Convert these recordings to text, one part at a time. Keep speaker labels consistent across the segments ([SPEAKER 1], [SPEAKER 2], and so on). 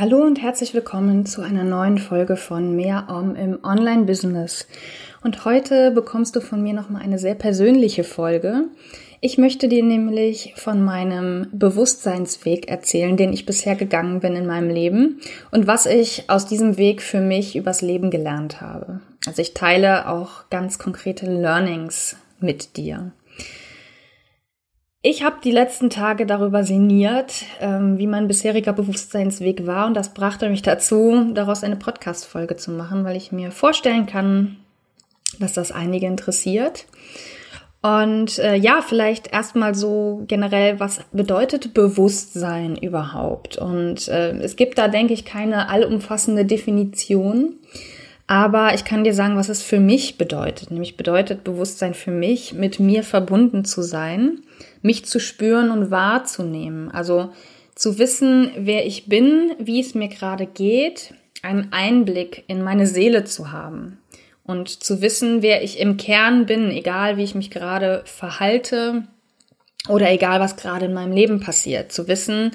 [SPEAKER 1] Hallo und herzlich willkommen zu einer neuen Folge von Mehr Om im Online-Business. Und heute bekommst du von mir nochmal eine sehr persönliche Folge. Ich möchte dir nämlich von meinem Bewusstseinsweg erzählen, den ich bisher gegangen bin in meinem Leben und was ich aus diesem Weg für mich übers Leben gelernt habe. Also ich teile auch ganz konkrete Learnings mit dir. Ich habe die letzten Tage darüber sinniert, ähm, wie mein bisheriger Bewusstseinsweg war und das brachte mich dazu, daraus eine Podcast-Folge zu machen, weil ich mir vorstellen kann, dass das einige interessiert. Und äh, ja, vielleicht erstmal so generell, was bedeutet Bewusstsein überhaupt? Und äh, es gibt da, denke ich, keine allumfassende Definition. Aber ich kann dir sagen, was es für mich bedeutet. Nämlich bedeutet Bewusstsein für mich, mit mir verbunden zu sein, mich zu spüren und wahrzunehmen. Also zu wissen, wer ich bin, wie es mir gerade geht, einen Einblick in meine Seele zu haben und zu wissen, wer ich im Kern bin, egal wie ich mich gerade verhalte oder egal was gerade in meinem Leben passiert, zu wissen,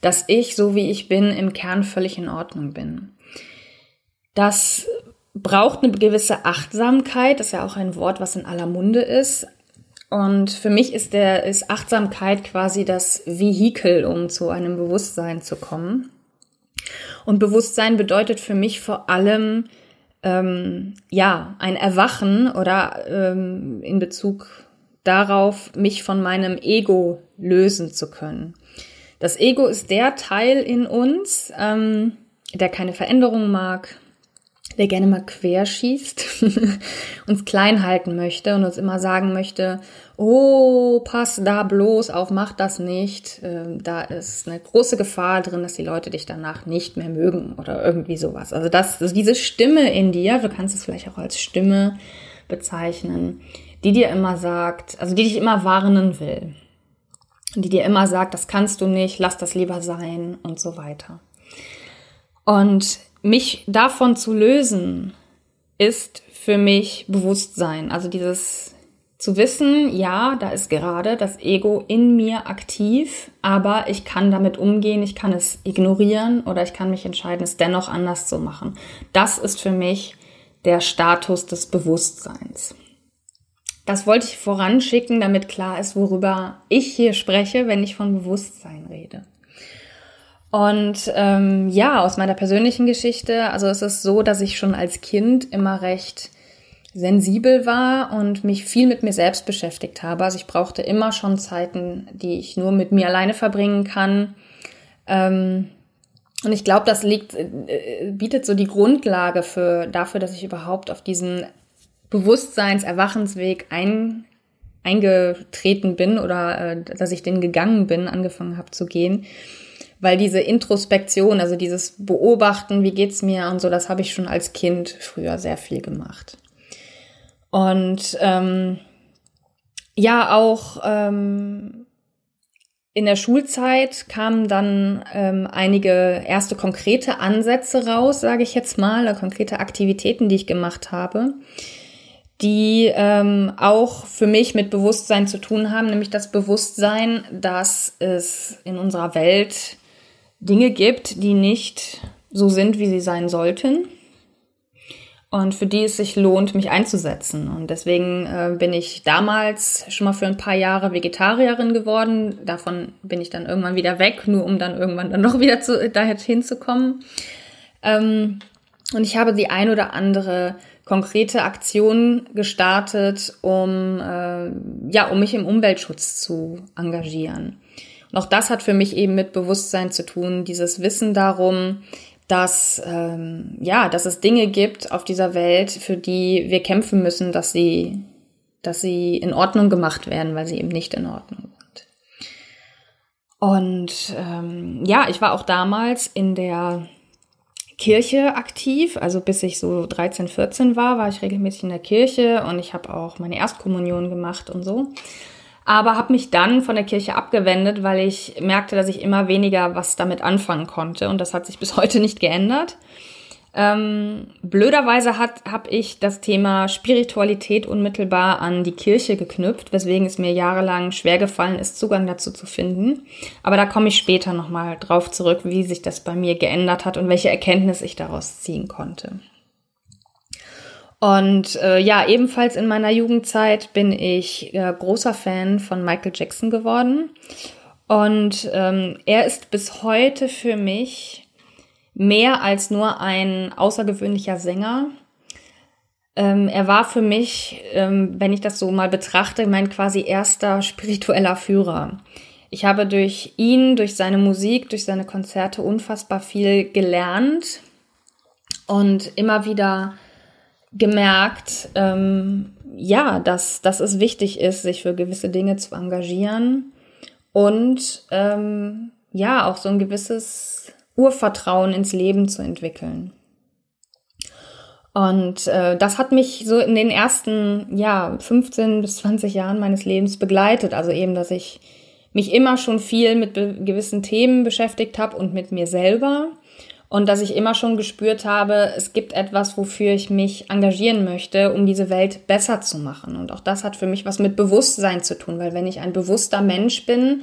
[SPEAKER 1] dass ich, so wie ich bin, im Kern völlig in Ordnung bin. Das braucht eine gewisse Achtsamkeit, das ist ja auch ein Wort, was in aller Munde ist. Und für mich ist der, ist Achtsamkeit quasi das Vehikel, um zu einem Bewusstsein zu kommen. Und Bewusstsein bedeutet für mich vor allem, ähm, ja, ein Erwachen oder ähm, in Bezug darauf, mich von meinem Ego lösen zu können. Das Ego ist der Teil in uns, ähm, der keine Veränderung mag, der gerne mal querschießt, uns klein halten möchte und uns immer sagen möchte, oh, pass da bloß auf, mach das nicht. Ähm, da ist eine große Gefahr drin, dass die Leute dich danach nicht mehr mögen oder irgendwie sowas. Also das, also diese Stimme in dir, du kannst es vielleicht auch als Stimme bezeichnen, die dir immer sagt, also die dich immer warnen will. Die dir immer sagt, das kannst du nicht, lass das lieber sein und so weiter. Und mich davon zu lösen, ist für mich Bewusstsein. Also dieses zu wissen, ja, da ist gerade das Ego in mir aktiv, aber ich kann damit umgehen, ich kann es ignorieren oder ich kann mich entscheiden, es dennoch anders zu machen. Das ist für mich der Status des Bewusstseins. Das wollte ich voranschicken, damit klar ist, worüber ich hier spreche, wenn ich von Bewusstsein rede. Und ähm, ja, aus meiner persönlichen Geschichte, also es ist so, dass ich schon als Kind immer recht sensibel war und mich viel mit mir selbst beschäftigt habe. Also ich brauchte immer schon Zeiten, die ich nur mit mir alleine verbringen kann. Ähm, und ich glaube, das liegt, äh, bietet so die Grundlage für, dafür, dass ich überhaupt auf diesen Bewusstseins-Erwachensweg ein, eingetreten bin oder äh, dass ich den gegangen bin, angefangen habe zu gehen weil diese Introspektion, also dieses Beobachten, wie geht's mir und so, das habe ich schon als Kind früher sehr viel gemacht. Und ähm, ja, auch ähm, in der Schulzeit kamen dann ähm, einige erste konkrete Ansätze raus, sage ich jetzt mal, oder konkrete Aktivitäten, die ich gemacht habe, die ähm, auch für mich mit Bewusstsein zu tun haben, nämlich das Bewusstsein, dass es in unserer Welt Dinge gibt, die nicht so sind, wie sie sein sollten. Und für die es sich lohnt, mich einzusetzen. Und deswegen äh, bin ich damals schon mal für ein paar Jahre Vegetarierin geworden. Davon bin ich dann irgendwann wieder weg, nur um dann irgendwann dann noch wieder zu, dahin zu kommen. Ähm, und ich habe die ein oder andere konkrete Aktion gestartet, um äh, ja, um mich im Umweltschutz zu engagieren. Und auch das hat für mich eben mit Bewusstsein zu tun, dieses Wissen darum, dass ähm, ja, dass es Dinge gibt auf dieser Welt, für die wir kämpfen müssen, dass sie, dass sie in Ordnung gemacht werden, weil sie eben nicht in Ordnung sind. Und ähm, ja, ich war auch damals in der Kirche aktiv. Also bis ich so 13, 14 war, war ich regelmäßig in der Kirche und ich habe auch meine Erstkommunion gemacht und so. Aber habe mich dann von der Kirche abgewendet, weil ich merkte, dass ich immer weniger was damit anfangen konnte. Und das hat sich bis heute nicht geändert. Ähm, blöderweise habe ich das Thema Spiritualität unmittelbar an die Kirche geknüpft, weswegen es mir jahrelang schwer gefallen ist, Zugang dazu zu finden. Aber da komme ich später nochmal drauf zurück, wie sich das bei mir geändert hat und welche Erkenntnis ich daraus ziehen konnte. Und äh, ja, ebenfalls in meiner Jugendzeit bin ich äh, großer Fan von Michael Jackson geworden. Und ähm, er ist bis heute für mich mehr als nur ein außergewöhnlicher Sänger. Ähm, er war für mich, ähm, wenn ich das so mal betrachte, mein quasi erster spiritueller Führer. Ich habe durch ihn, durch seine Musik, durch seine Konzerte unfassbar viel gelernt und immer wieder gemerkt, ähm, ja, dass, dass es wichtig ist, sich für gewisse Dinge zu engagieren und ähm, ja, auch so ein gewisses Urvertrauen ins Leben zu entwickeln. Und äh, das hat mich so in den ersten, ja, 15 bis 20 Jahren meines Lebens begleitet. Also eben, dass ich mich immer schon viel mit gewissen Themen beschäftigt habe und mit mir selber. Und dass ich immer schon gespürt habe, es gibt etwas, wofür ich mich engagieren möchte, um diese Welt besser zu machen. Und auch das hat für mich was mit Bewusstsein zu tun, weil wenn ich ein bewusster Mensch bin,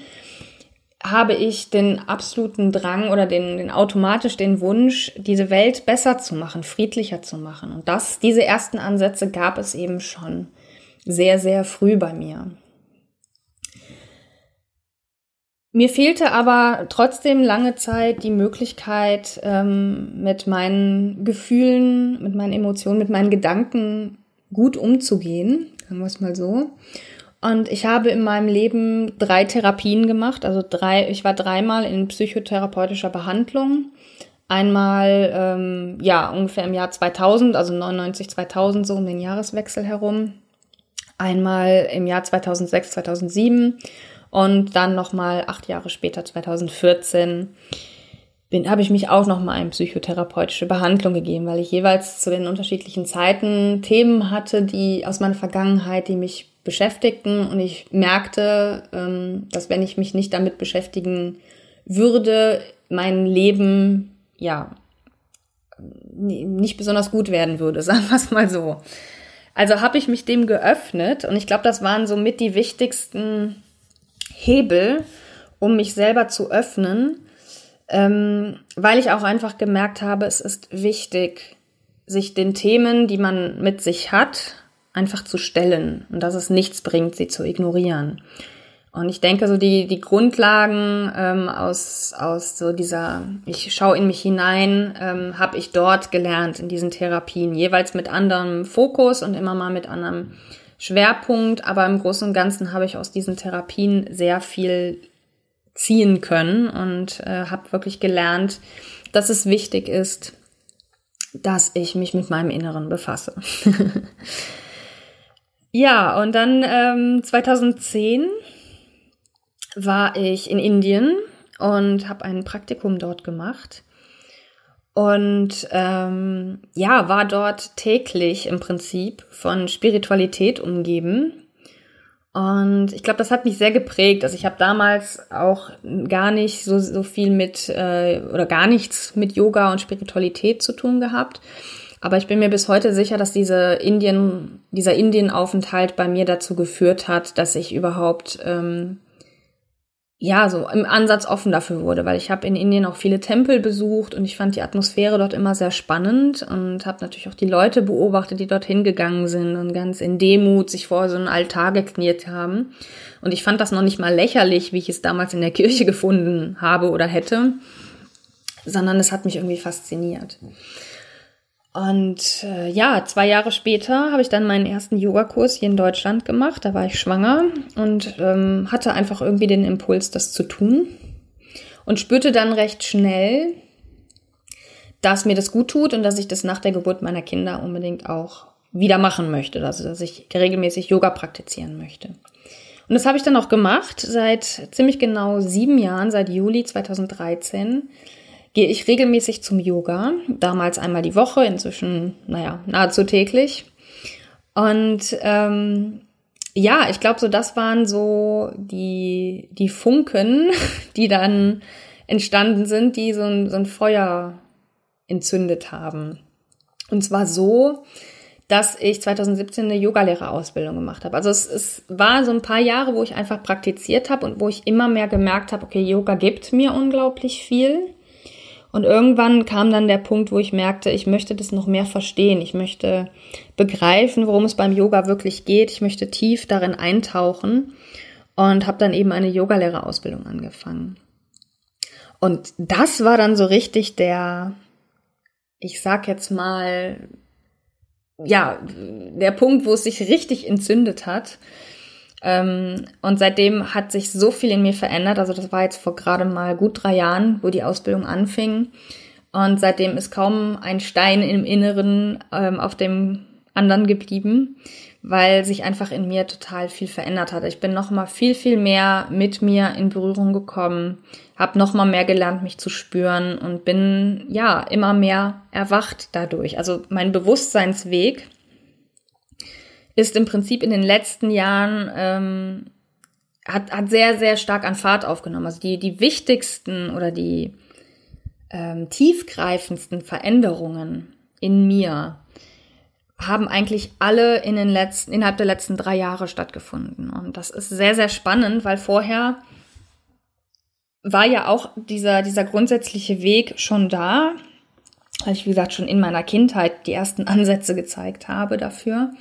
[SPEAKER 1] habe ich den absoluten Drang oder den, den automatisch den Wunsch, diese Welt besser zu machen, friedlicher zu machen. Und das, diese ersten Ansätze gab es eben schon sehr, sehr früh bei mir. Mir fehlte aber trotzdem lange Zeit die Möglichkeit, ähm, mit meinen Gefühlen, mit meinen Emotionen, mit meinen Gedanken gut umzugehen, sagen wir es mal so. Und ich habe in meinem Leben drei Therapien gemacht. Also drei, ich war dreimal in psychotherapeutischer Behandlung. Einmal, ähm, ja, ungefähr im Jahr 2000, also 99, 2000, so um den Jahreswechsel herum. Einmal im Jahr 2006, 2007 und dann nochmal acht Jahre später, 2014, bin, habe ich mich auch nochmal in psychotherapeutische Behandlung gegeben, weil ich jeweils zu den unterschiedlichen Zeiten Themen hatte, die aus meiner Vergangenheit, die mich beschäftigten und ich merkte, ähm, dass wenn ich mich nicht damit beschäftigen würde, mein Leben ja nicht besonders gut werden würde, sagen wir es mal so. Also habe ich mich dem geöffnet und ich glaube, das waren so mit die wichtigsten Hebel, um mich selber zu öffnen, ähm, weil ich auch einfach gemerkt habe, es ist wichtig, sich den Themen, die man mit sich hat, einfach zu stellen und dass es nichts bringt, sie zu ignorieren. Und ich denke, so die, die Grundlagen ähm, aus, aus so dieser, ich schaue in mich hinein, ähm, habe ich dort gelernt in diesen Therapien, jeweils mit anderem Fokus und immer mal mit anderem Schwerpunkt. Aber im Großen und Ganzen habe ich aus diesen Therapien sehr viel ziehen können und äh, habe wirklich gelernt, dass es wichtig ist, dass ich mich mit meinem Inneren befasse. Ja, und dann ähm, 2010 war ich in Indien und habe ein Praktikum dort gemacht. Und ähm, ja, war dort täglich im Prinzip von Spiritualität umgeben. Und ich glaube, das hat mich sehr geprägt. Also ich habe damals auch gar nicht so, so viel mit äh, oder gar nichts mit Yoga und Spiritualität zu tun gehabt. Aber ich bin mir bis heute sicher, dass diese Indien, dieser Indienaufenthalt bei mir dazu geführt hat, dass ich überhaupt ähm, ja so im Ansatz offen dafür wurde, weil ich habe in Indien auch viele Tempel besucht und ich fand die Atmosphäre dort immer sehr spannend und habe natürlich auch die Leute beobachtet, die dorthin gegangen sind und ganz in Demut sich vor so einen Altar gekniet haben. Und ich fand das noch nicht mal lächerlich, wie ich es damals in der Kirche gefunden habe oder hätte, sondern es hat mich irgendwie fasziniert. Und äh, ja, zwei Jahre später habe ich dann meinen ersten Yogakurs hier in Deutschland gemacht. Da war ich schwanger und ähm, hatte einfach irgendwie den Impuls, das zu tun. Und spürte dann recht schnell, dass mir das gut tut und dass ich das nach der Geburt meiner Kinder unbedingt auch wieder machen möchte. Also dass ich regelmäßig Yoga praktizieren möchte. Und das habe ich dann auch gemacht. Seit ziemlich genau sieben Jahren, seit Juli 2013, gehe ich regelmäßig zum Yoga. Damals einmal die Woche, inzwischen, naja, nahezu täglich. Und ähm, ja, ich glaube, so das waren so die, die Funken, die dann entstanden sind, die so ein, so ein Feuer entzündet haben. Und zwar so, dass ich 2017 eine Yogalehrerausbildung gemacht habe. Also es, es war so ein paar Jahre, wo ich einfach praktiziert habe und wo ich immer mehr gemerkt habe, okay, Yoga gibt mir unglaublich viel. Und irgendwann kam dann der Punkt, wo ich merkte, ich möchte das noch mehr verstehen. Ich möchte begreifen, worum es beim Yoga wirklich geht. Ich möchte tief darin eintauchen und habe dann eben eine Yogalehrerausbildung angefangen. Und das war dann so richtig der, ich sag jetzt mal, ja, der Punkt, wo es sich richtig entzündet hat. Ähm, und seitdem hat sich so viel in mir verändert. Also das war jetzt vor gerade mal gut drei Jahren, wo die Ausbildung anfing. Und seitdem ist kaum ein Stein im Inneren ähm, auf dem anderen geblieben, weil sich einfach in mir total viel verändert hat. Ich bin noch mal viel viel mehr mit mir in Berührung gekommen, habe noch mal mehr gelernt, mich zu spüren und bin ja immer mehr erwacht dadurch. Also mein Bewusstseinsweg ist im Prinzip in den letzten Jahren ähm, hat, hat sehr, sehr stark an Fahrt aufgenommen. Also die, die wichtigsten oder die ähm, tiefgreifendsten Veränderungen in mir haben eigentlich alle in den letzten, innerhalb der letzten drei Jahre stattgefunden. Und das ist sehr, sehr spannend, weil vorher war ja auch dieser, dieser grundsätzliche Weg schon da, weil ich, wie gesagt, schon in meiner Kindheit die ersten Ansätze gezeigt habe dafür.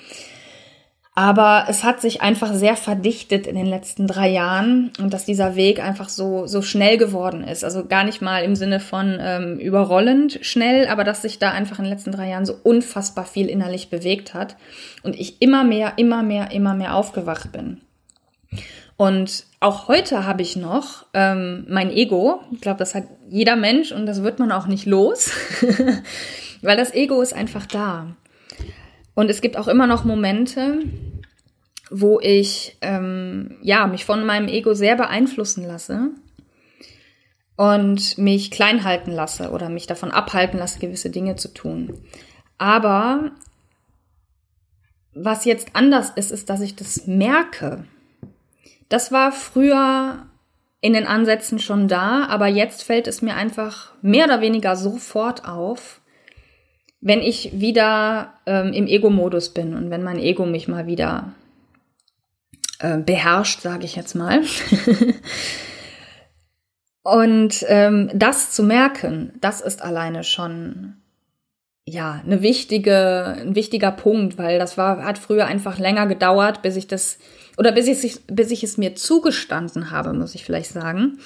[SPEAKER 1] Aber es hat sich einfach sehr verdichtet in den letzten drei Jahren und dass dieser Weg einfach so, so schnell geworden ist. Also gar nicht mal im Sinne von ähm, überrollend schnell, aber dass sich da einfach in den letzten drei Jahren so unfassbar viel innerlich bewegt hat und ich immer mehr, immer mehr, immer mehr aufgewacht bin. Und auch heute habe ich noch ähm, mein Ego. Ich glaube, das hat jeder Mensch und das wird man auch nicht los, weil das Ego ist einfach da. Und es gibt auch immer noch Momente, wo ich ähm, ja mich von meinem Ego sehr beeinflussen lasse und mich klein halten lasse oder mich davon abhalten lasse, gewisse Dinge zu tun. Aber was jetzt anders ist, ist, dass ich das merke. Das war früher in den Ansätzen schon da, aber jetzt fällt es mir einfach mehr oder weniger sofort auf, wenn ich wieder ähm, im Ego-Modus bin und wenn mein Ego mich mal wieder äh, beherrscht, sage ich jetzt mal. und ähm, das zu merken, das ist alleine schon ja eine wichtige, ein wichtiger Punkt, weil das war hat früher einfach länger gedauert, bis ich das oder bis ich bis ich es mir zugestanden habe, muss ich vielleicht sagen,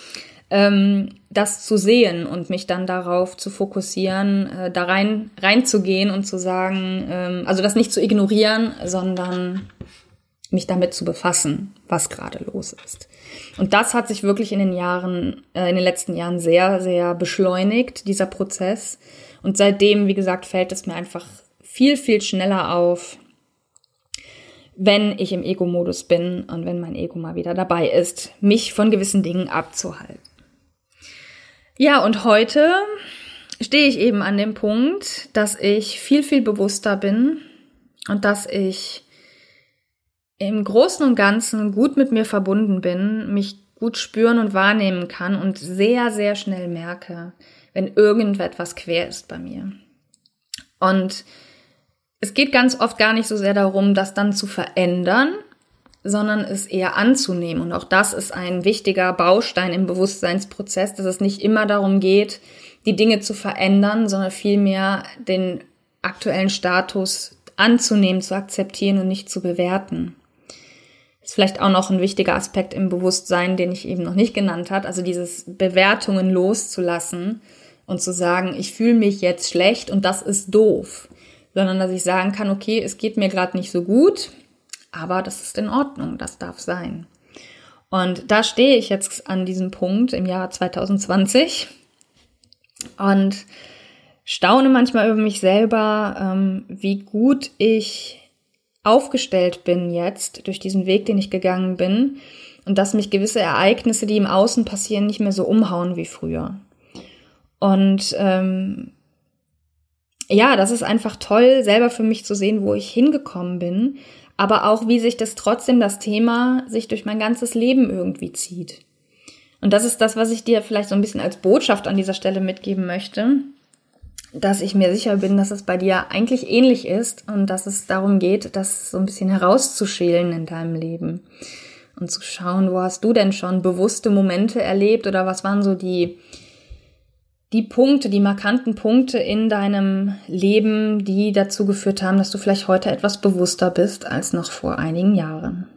[SPEAKER 1] ähm, das zu sehen und mich dann darauf zu fokussieren, äh, da rein reinzugehen und zu sagen, ähm, also das nicht zu ignorieren, sondern mich damit zu befassen, was gerade los ist. Und das hat sich wirklich in den Jahren, äh, in den letzten Jahren sehr, sehr beschleunigt, dieser Prozess. Und seitdem, wie gesagt, fällt es mir einfach viel, viel schneller auf, wenn ich im Ego-Modus bin und wenn mein Ego mal wieder dabei ist, mich von gewissen Dingen abzuhalten. Ja, und heute stehe ich eben an dem Punkt, dass ich viel, viel bewusster bin und dass ich im Großen und Ganzen gut mit mir verbunden bin, mich gut spüren und wahrnehmen kann und sehr, sehr schnell merke, wenn irgendetwas quer ist bei mir. Und es geht ganz oft gar nicht so sehr darum, das dann zu verändern, sondern es eher anzunehmen. Und auch das ist ein wichtiger Baustein im Bewusstseinsprozess, dass es nicht immer darum geht, die Dinge zu verändern, sondern vielmehr den aktuellen Status anzunehmen, zu akzeptieren und nicht zu bewerten. Ist vielleicht auch noch ein wichtiger Aspekt im Bewusstsein, den ich eben noch nicht genannt hat. Also dieses Bewertungen loszulassen und zu sagen, ich fühle mich jetzt schlecht und das ist doof. Sondern dass ich sagen kann, okay, es geht mir gerade nicht so gut, aber das ist in Ordnung, das darf sein. Und da stehe ich jetzt an diesem Punkt im Jahr 2020 und staune manchmal über mich selber, ähm, wie gut ich aufgestellt bin jetzt durch diesen Weg, den ich gegangen bin und dass mich gewisse Ereignisse, die im Außen passieren, nicht mehr so umhauen wie früher. Und ähm, ja, das ist einfach toll, selber für mich zu sehen, wo ich hingekommen bin, aber auch wie sich das trotzdem das Thema sich durch mein ganzes Leben irgendwie zieht. Und das ist das, was ich dir vielleicht so ein bisschen als Botschaft an dieser Stelle mitgeben möchte, dass ich mir sicher bin, dass es bei dir eigentlich ähnlich ist und dass es darum geht, das so ein bisschen herauszuschälen in deinem Leben und zu schauen, wo hast du denn schon bewusste Momente erlebt oder was waren so die die Punkte, die markanten Punkte in deinem Leben, die dazu geführt haben, dass du vielleicht heute etwas bewusster bist als noch vor einigen Jahren.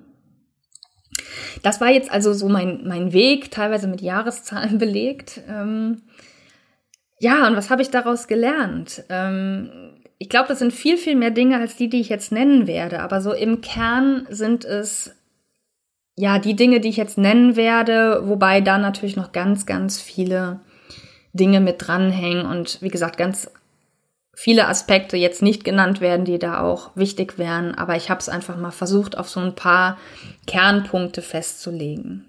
[SPEAKER 1] Das war jetzt also so mein, mein Weg, teilweise mit Jahreszahlen belegt. Ähm, ja, und was habe ich daraus gelernt? Ähm, ich glaube, das sind viel, viel mehr Dinge als die, die ich jetzt nennen werde. Aber so im Kern sind es ja die Dinge, die ich jetzt nennen werde, wobei da natürlich noch ganz, ganz viele Dinge mit dranhängen und wie gesagt, ganz viele Aspekte jetzt nicht genannt werden, die da auch wichtig wären, aber ich habe es einfach mal versucht, auf so ein paar Kernpunkte festzulegen.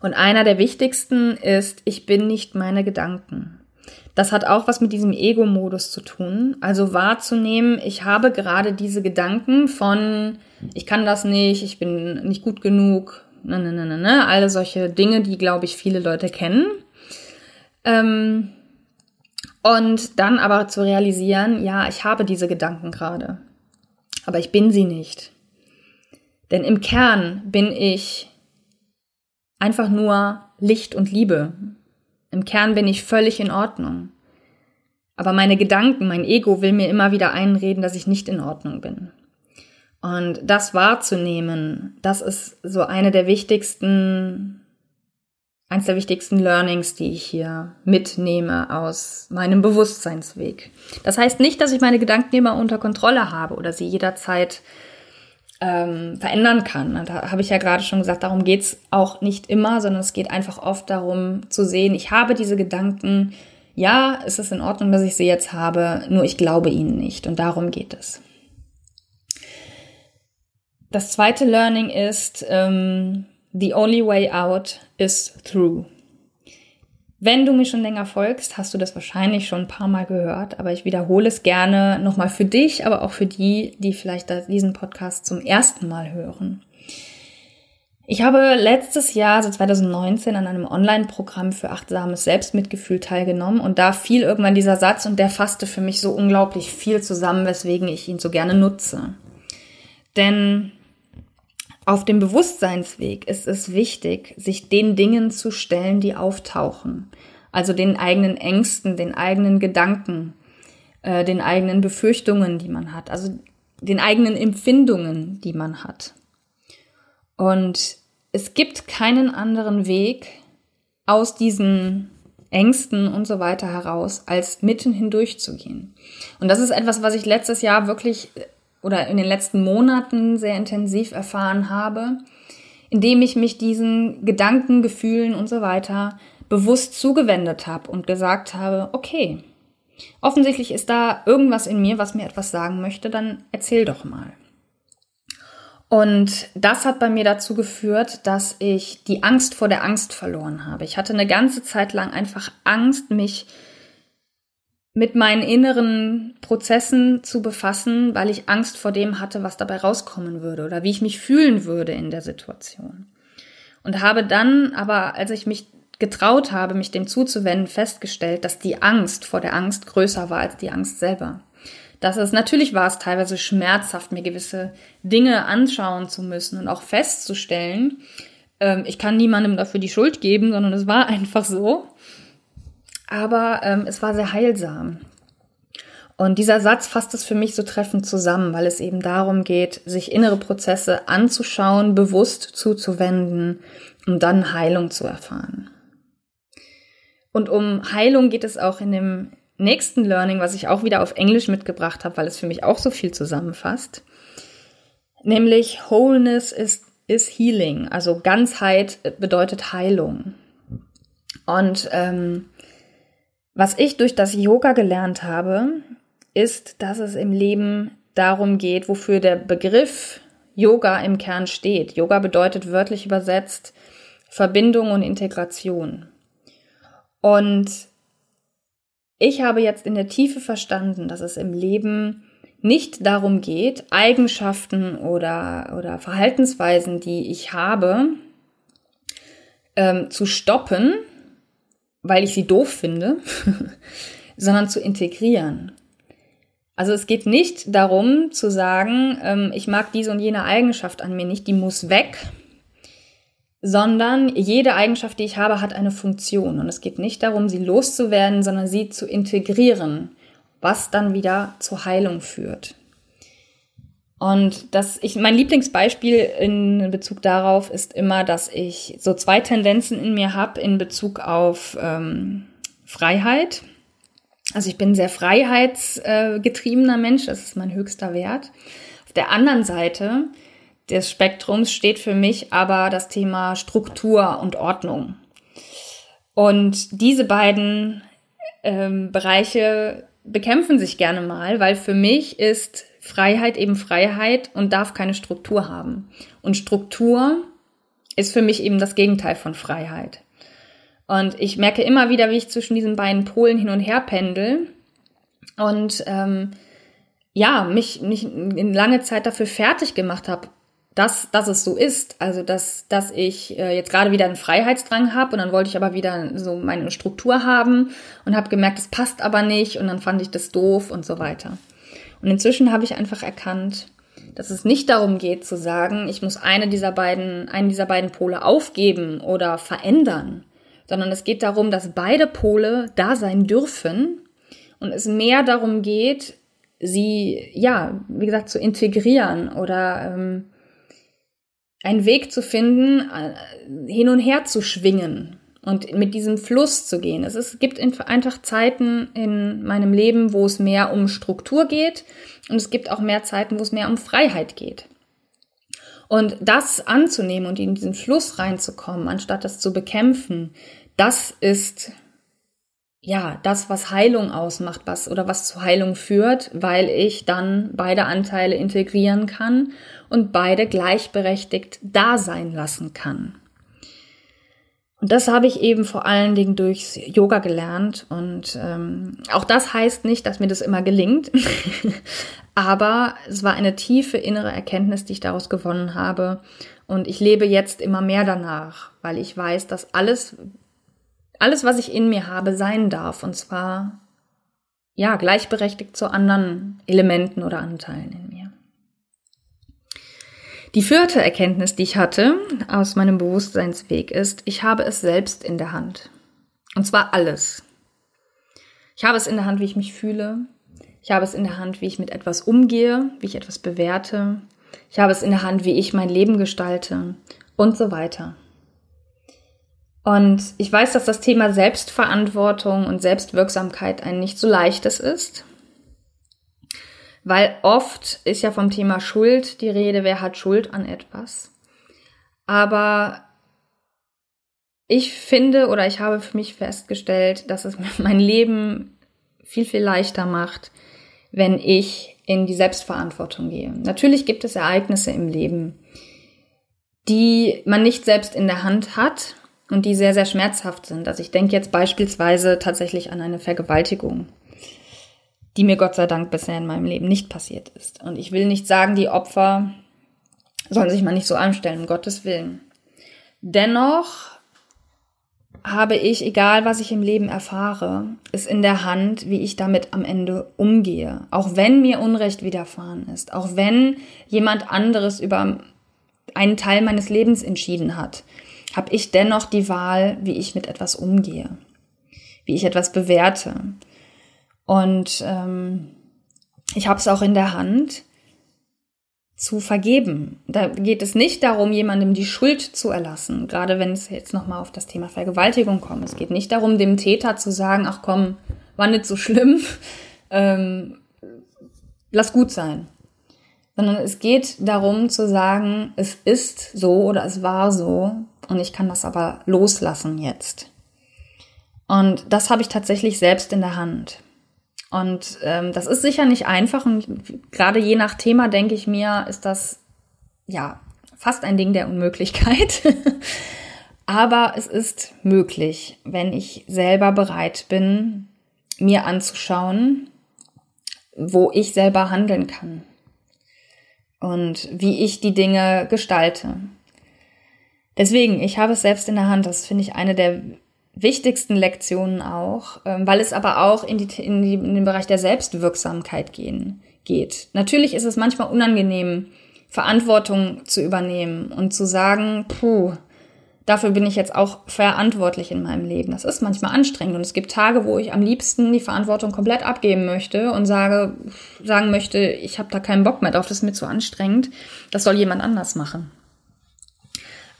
[SPEAKER 1] Und einer der wichtigsten ist, ich bin nicht meine Gedanken. Das hat auch was mit diesem Ego-Modus zu tun. Also wahrzunehmen, ich habe gerade diese Gedanken von, ich kann das nicht, ich bin nicht gut genug, ne, ne, ne, ne, ne, alle solche Dinge, die, glaube ich, viele Leute kennen. Ähm, und dann aber zu realisieren, ja, ich habe diese Gedanken gerade, aber ich bin sie nicht. Denn im Kern bin ich einfach nur Licht und Liebe. Im Kern bin ich völlig in Ordnung. Aber meine Gedanken, mein Ego will mir immer wieder einreden, dass ich nicht in Ordnung bin. Und das wahrzunehmen, das ist so eine der wichtigsten eins der wichtigsten Learnings, die ich hier mitnehme aus meinem Bewusstseinsweg. Das heißt nicht, dass ich meine Gedanken immer unter Kontrolle habe oder sie jederzeit ähm, verändern kann. Da habe ich ja gerade schon gesagt, darum geht's auch nicht immer, sondern es geht einfach oft darum zu sehen, ich habe diese Gedanken, ja, es ist in Ordnung, dass ich sie jetzt habe, nur ich glaube ihnen nicht. Und darum geht es. Das zweite Learning ist, ähm, The only way out is through. Wenn du mir schon länger folgst, hast du das wahrscheinlich schon ein paar Mal gehört, aber ich wiederhole es gerne nochmal für dich, aber auch für die, die vielleicht diesen Podcast zum ersten Mal hören. Ich habe letztes Jahr, also 2019, an einem Online-Programm für achtsames Selbstmitgefühl teilgenommen und da fiel irgendwann dieser Satz und der fasste für mich so unglaublich viel zusammen, weswegen ich ihn so gerne nutze. Denn auf dem Bewusstseinsweg ist es wichtig, sich den Dingen zu stellen, die auftauchen. Also den eigenen Ängsten, den eigenen Gedanken, äh, den eigenen Befürchtungen, die man hat, also den eigenen Empfindungen, die man hat. Und es gibt keinen anderen Weg aus diesen Ängsten und so weiter heraus, als mitten hindurch zu gehen. Und das ist etwas, was ich letztes Jahr wirklich oder in den letzten Monaten sehr intensiv erfahren habe, indem ich mich diesen Gedanken, Gefühlen und so weiter bewusst zugewendet habe und gesagt habe, okay, offensichtlich ist da irgendwas in mir, was mir etwas sagen möchte, dann erzähl doch mal. Und das hat bei mir dazu geführt, dass ich die Angst vor der Angst verloren habe. Ich hatte eine ganze Zeit lang einfach Angst, mich mit meinen inneren Prozessen zu befassen, weil ich Angst vor dem hatte, was dabei rauskommen würde oder wie ich mich fühlen würde in der Situation. Und habe dann aber, als ich mich getraut habe, mich dem zuzuwenden, festgestellt, dass die Angst vor der Angst größer war als die Angst selber. Dass es natürlich war es teilweise schmerzhaft, mir gewisse Dinge anschauen zu müssen und auch festzustellen, ähm, ich kann niemandem dafür die Schuld geben, sondern es war einfach so aber ähm, es war sehr heilsam. Und dieser Satz fasst es für mich so treffend zusammen, weil es eben darum geht, sich innere Prozesse anzuschauen, bewusst zuzuwenden, um dann Heilung zu erfahren. Und um Heilung geht es auch in dem nächsten Learning, was ich auch wieder auf Englisch mitgebracht habe, weil es für mich auch so viel zusammenfasst. Nämlich Wholeness is, is Healing, also Ganzheit bedeutet Heilung. Und ähm, was ich durch das Yoga gelernt habe, ist, dass es im Leben darum geht, wofür der Begriff Yoga im Kern steht. Yoga bedeutet wörtlich übersetzt Verbindung und Integration. Und ich habe jetzt in der Tiefe verstanden, dass es im Leben nicht darum geht, Eigenschaften oder, oder Verhaltensweisen, die ich habe, ähm, zu stoppen, weil ich sie doof finde, sondern zu integrieren. Also es geht nicht darum zu sagen, ähm, ich mag diese und jene Eigenschaft an mir nicht, die muss weg, sondern jede Eigenschaft, die ich habe, hat eine Funktion. Und es geht nicht darum, sie loszuwerden, sondern sie zu integrieren, was dann wieder zur Heilung führt. Und das, ich, mein Lieblingsbeispiel in Bezug darauf ist immer, dass ich so zwei Tendenzen in mir habe in Bezug auf ähm, Freiheit. Also ich bin sehr freiheitsgetriebener Mensch, das ist mein höchster Wert. Auf der anderen Seite des Spektrums steht für mich aber das Thema Struktur und Ordnung. Und diese beiden ähm, Bereiche bekämpfen sich gerne mal, weil für mich ist Freiheit eben Freiheit und darf keine Struktur haben. Und Struktur ist für mich eben das Gegenteil von Freiheit. Und ich merke immer wieder, wie ich zwischen diesen beiden Polen hin und her pendel und ähm, ja, mich, mich in lange Zeit dafür fertig gemacht habe, dass, dass es so ist. Also, dass, dass ich äh, jetzt gerade wieder einen Freiheitsdrang habe und dann wollte ich aber wieder so meine Struktur haben und habe gemerkt, das passt aber nicht und dann fand ich das doof und so weiter. Und inzwischen habe ich einfach erkannt, dass es nicht darum geht zu sagen, ich muss eine dieser beiden, einen dieser beiden Pole aufgeben oder verändern, sondern es geht darum, dass beide Pole da sein dürfen und es mehr darum geht, sie, ja, wie gesagt, zu integrieren oder ähm, einen Weg zu finden, äh, hin und her zu schwingen und mit diesem Fluss zu gehen. Es, ist, es gibt einfach Zeiten in meinem Leben, wo es mehr um Struktur geht und es gibt auch mehr Zeiten, wo es mehr um Freiheit geht. Und das anzunehmen und in diesen Fluss reinzukommen, anstatt das zu bekämpfen, das ist ja das, was Heilung ausmacht, was oder was zu Heilung führt, weil ich dann beide Anteile integrieren kann und beide gleichberechtigt da sein lassen kann. Und das habe ich eben vor allen Dingen durchs Yoga gelernt. Und ähm, auch das heißt nicht, dass mir das immer gelingt. Aber es war eine tiefe innere Erkenntnis, die ich daraus gewonnen habe. Und ich lebe jetzt immer mehr danach, weil ich weiß, dass alles, alles, was ich in mir habe, sein darf. Und zwar, ja, gleichberechtigt zu anderen Elementen oder Anteilen in mir. Die vierte Erkenntnis, die ich hatte aus meinem Bewusstseinsweg ist, ich habe es selbst in der Hand. Und zwar alles. Ich habe es in der Hand, wie ich mich fühle. Ich habe es in der Hand, wie ich mit etwas umgehe, wie ich etwas bewerte. Ich habe es in der Hand, wie ich mein Leben gestalte und so weiter. Und ich weiß, dass das Thema Selbstverantwortung und Selbstwirksamkeit ein nicht so leichtes ist. Weil oft ist ja vom Thema Schuld die Rede, wer hat Schuld an etwas. Aber ich finde oder ich habe für mich festgestellt, dass es mein Leben viel, viel leichter macht, wenn ich in die Selbstverantwortung gehe. Natürlich gibt es Ereignisse im Leben, die man nicht selbst in der Hand hat und die sehr, sehr schmerzhaft sind. Also ich denke jetzt beispielsweise tatsächlich an eine Vergewaltigung die mir Gott sei Dank bisher in meinem Leben nicht passiert ist. Und ich will nicht sagen, die Opfer sollen sich mal nicht so anstellen, um Gottes Willen. Dennoch habe ich, egal was ich im Leben erfahre, es in der Hand, wie ich damit am Ende umgehe. Auch wenn mir Unrecht widerfahren ist, auch wenn jemand anderes über einen Teil meines Lebens entschieden hat, habe ich dennoch die Wahl, wie ich mit etwas umgehe, wie ich etwas bewerte. Und ähm, ich habe es auch in der Hand zu vergeben. Da geht es nicht darum, jemandem die Schuld zu erlassen, gerade wenn es jetzt nochmal auf das Thema Vergewaltigung kommt. Es geht nicht darum, dem Täter zu sagen, ach komm, war nicht so schlimm, ähm, lass gut sein. Sondern es geht darum zu sagen, es ist so oder es war so und ich kann das aber loslassen jetzt. Und das habe ich tatsächlich selbst in der Hand. Und ähm, das ist sicher nicht einfach und gerade je nach Thema denke ich mir, ist das ja fast ein Ding der Unmöglichkeit. Aber es ist möglich, wenn ich selber bereit bin, mir anzuschauen, wo ich selber handeln kann und wie ich die Dinge gestalte. Deswegen, ich habe es selbst in der Hand. Das finde ich eine der wichtigsten Lektionen auch, ähm, weil es aber auch in, die, in, die, in den Bereich der Selbstwirksamkeit gehen, geht. Natürlich ist es manchmal unangenehm, Verantwortung zu übernehmen und zu sagen, puh, dafür bin ich jetzt auch verantwortlich in meinem Leben. Das ist manchmal anstrengend und es gibt Tage, wo ich am liebsten die Verantwortung komplett abgeben möchte und sage, sagen möchte, ich habe da keinen Bock mehr drauf, das ist mir zu anstrengend, das soll jemand anders machen.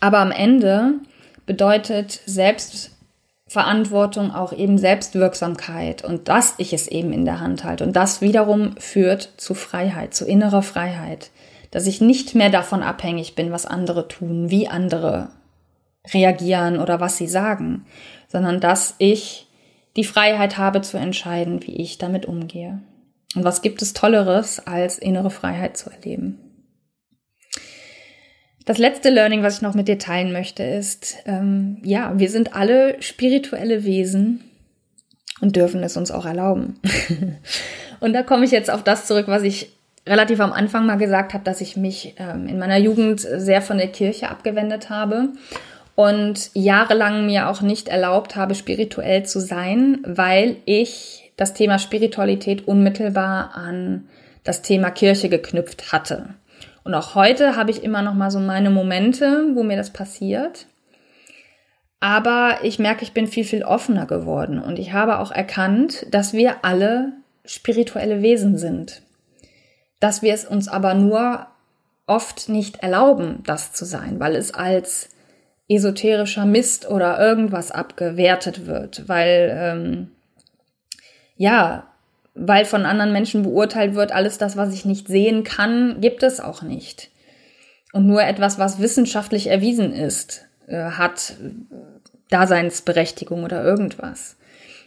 [SPEAKER 1] Aber am Ende bedeutet Selbstverantwortung auch eben Selbstwirksamkeit und dass ich es eben in der Hand halte. Und das wiederum führt zu Freiheit, zu innerer Freiheit. Dass ich nicht mehr davon abhängig bin, was andere tun, wie andere reagieren oder was sie sagen, sondern dass ich die Freiheit habe zu entscheiden, wie ich damit umgehe. Und was gibt es Tolleres, als innere Freiheit zu erleben? Das letzte Learning, was ich noch mit dir teilen möchte, ist, ähm, ja, wir sind alle spirituelle Wesen und dürfen es uns auch erlauben. und da komme ich jetzt auf das zurück, was ich relativ am Anfang mal gesagt habe, dass ich mich ähm, in meiner Jugend sehr von der Kirche abgewendet habe und jahrelang mir auch nicht erlaubt habe, spirituell zu sein, weil ich das Thema Spiritualität unmittelbar an das Thema Kirche geknüpft hatte. Und auch heute habe ich immer noch mal so meine Momente, wo mir das passiert. Aber ich merke, ich bin viel, viel offener geworden. Und ich habe auch erkannt, dass wir alle spirituelle Wesen sind. Dass wir es uns aber nur oft nicht erlauben, das zu sein, weil es als esoterischer Mist oder irgendwas abgewertet wird, weil ähm, ja weil von anderen Menschen beurteilt wird, alles das, was ich nicht sehen kann, gibt es auch nicht. Und nur etwas, was wissenschaftlich erwiesen ist, äh, hat Daseinsberechtigung oder irgendwas.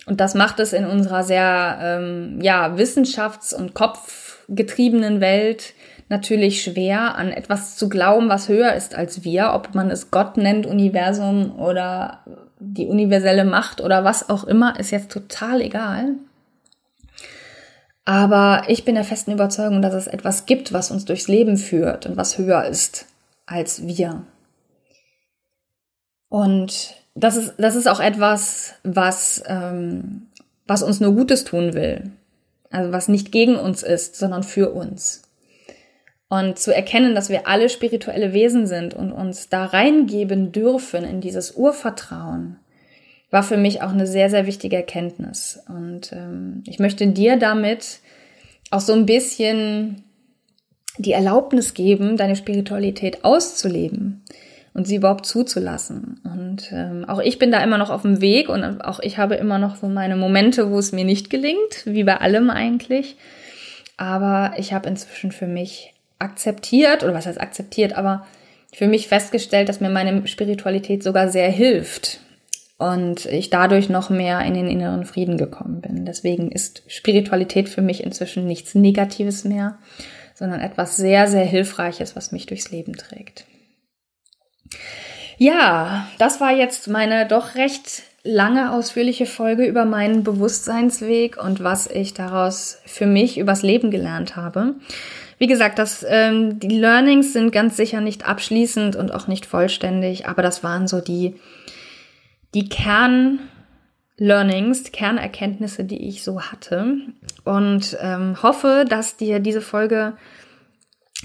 [SPEAKER 1] Und das macht es in unserer sehr ähm, ja, wissenschafts- und kopfgetriebenen Welt natürlich schwer, an etwas zu glauben, was höher ist als wir, ob man es Gott nennt, Universum oder die universelle Macht oder was auch immer, ist jetzt total egal. Aber ich bin der festen Überzeugung, dass es etwas gibt, was uns durchs Leben führt und was höher ist als wir. Und das ist, das ist auch etwas, was, ähm, was uns nur Gutes tun will. Also was nicht gegen uns ist, sondern für uns. Und zu erkennen, dass wir alle spirituelle Wesen sind und uns da reingeben dürfen in dieses Urvertrauen, war für mich auch eine sehr, sehr wichtige Erkenntnis. Und ähm, ich möchte dir damit auch so ein bisschen die Erlaubnis geben, deine Spiritualität auszuleben und sie überhaupt zuzulassen. Und ähm, auch ich bin da immer noch auf dem Weg und auch ich habe immer noch so meine Momente, wo es mir nicht gelingt, wie bei allem eigentlich. Aber ich habe inzwischen für mich akzeptiert, oder was heißt akzeptiert, aber für mich festgestellt, dass mir meine Spiritualität sogar sehr hilft und ich dadurch noch mehr in den inneren Frieden gekommen bin. Deswegen ist Spiritualität für mich inzwischen nichts Negatives mehr, sondern etwas sehr, sehr Hilfreiches, was mich durchs Leben trägt. Ja, das war jetzt meine doch recht lange ausführliche Folge über meinen Bewusstseinsweg und was ich daraus für mich übers Leben gelernt habe. Wie gesagt, das, ähm, die Learnings sind ganz sicher nicht abschließend und auch nicht vollständig, aber das waren so die die Kernlearnings, Kernerkenntnisse, die ich so hatte. Und ähm, hoffe, dass dir diese Folge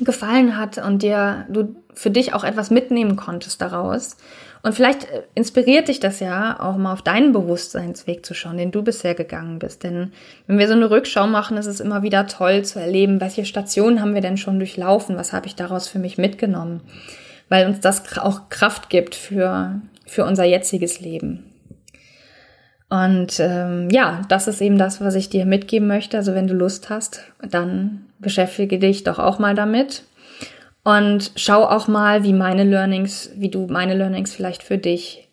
[SPEAKER 1] gefallen hat und dir du für dich auch etwas mitnehmen konntest daraus. Und vielleicht äh, inspiriert dich das ja auch mal auf deinen Bewusstseinsweg zu schauen, den du bisher gegangen bist. Denn wenn wir so eine Rückschau machen, ist es immer wieder toll zu erleben, welche Stationen haben wir denn schon durchlaufen, was habe ich daraus für mich mitgenommen, weil uns das auch Kraft gibt für für unser jetziges Leben. Und ähm, ja, das ist eben das, was ich dir mitgeben möchte. Also wenn du Lust hast, dann beschäftige dich doch auch mal damit und schau auch mal, wie meine Learnings, wie du meine Learnings vielleicht für dich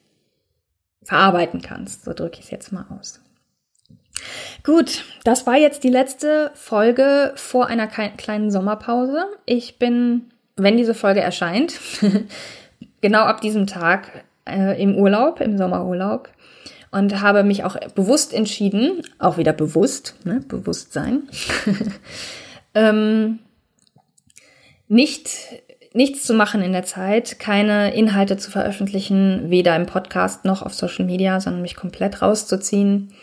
[SPEAKER 1] verarbeiten kannst. So drücke ich es jetzt mal aus. Gut, das war jetzt die letzte Folge vor einer kleinen Sommerpause. Ich bin, wenn diese Folge erscheint, genau ab diesem Tag äh, im Urlaub, im Sommerurlaub und habe mich auch bewusst entschieden, auch wieder bewusst, ne, Bewusstsein, ähm, nicht nichts zu machen in der Zeit, keine Inhalte zu veröffentlichen, weder im Podcast noch auf Social Media, sondern mich komplett rauszuziehen.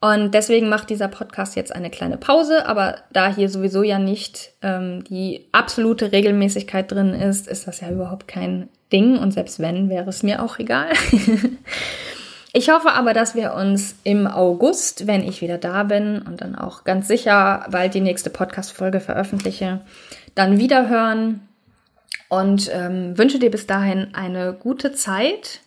[SPEAKER 1] Und deswegen macht dieser Podcast jetzt eine kleine Pause, aber da hier sowieso ja nicht ähm, die absolute Regelmäßigkeit drin ist, ist das ja überhaupt kein Ding und selbst wenn, wäre es mir auch egal. ich hoffe aber, dass wir uns im August, wenn ich wieder da bin und dann auch ganz sicher bald die nächste Podcast-Folge veröffentliche, dann wieder hören und ähm, wünsche dir bis dahin eine gute Zeit.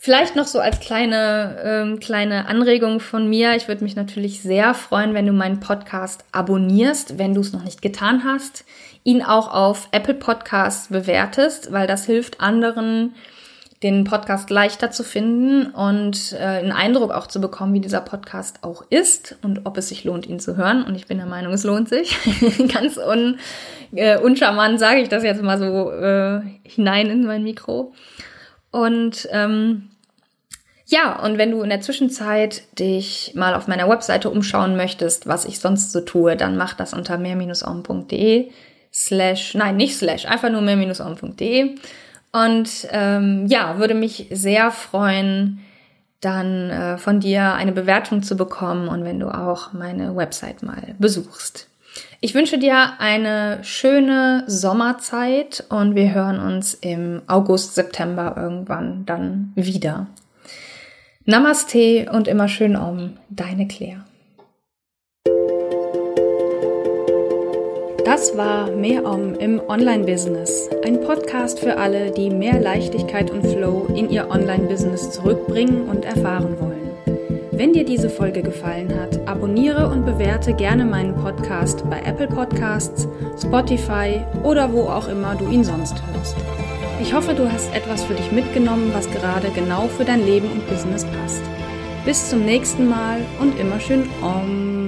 [SPEAKER 1] Vielleicht noch so als kleine, ähm, kleine Anregung von mir. Ich würde mich natürlich sehr freuen, wenn du meinen Podcast abonnierst, wenn du es noch nicht getan hast. Ihn auch auf Apple Podcasts bewertest, weil das hilft anderen, den Podcast leichter zu finden und äh, einen Eindruck auch zu bekommen, wie dieser Podcast auch ist und ob es sich lohnt, ihn zu hören. Und ich bin der Meinung, es lohnt sich. Ganz un, äh, uncharmant sage ich das jetzt mal so äh, hinein in mein Mikro. Und ähm, ja, und wenn du in der Zwischenzeit dich mal auf meiner Webseite umschauen möchtest, was ich sonst so tue, dann mach das unter mehr-om.de slash, nein, nicht slash, einfach nur mehr-om.de. Und ähm, ja, würde mich sehr freuen, dann äh, von dir eine Bewertung zu bekommen und wenn du auch meine Website mal besuchst. Ich wünsche dir eine schöne Sommerzeit und wir hören uns im August, September irgendwann dann wieder. Namaste und immer schön um, deine Claire. Das war Mehr Om im Online-Business. Ein Podcast für alle, die mehr Leichtigkeit und Flow in ihr Online-Business zurückbringen und erfahren wollen. Wenn dir diese Folge gefallen hat, abonniere und bewerte gerne meinen Podcast bei Apple Podcasts, Spotify oder wo auch immer du ihn sonst hörst. Ich hoffe, du hast etwas für dich mitgenommen, was gerade genau für dein Leben und Business passt. Bis zum nächsten Mal und immer schön Om.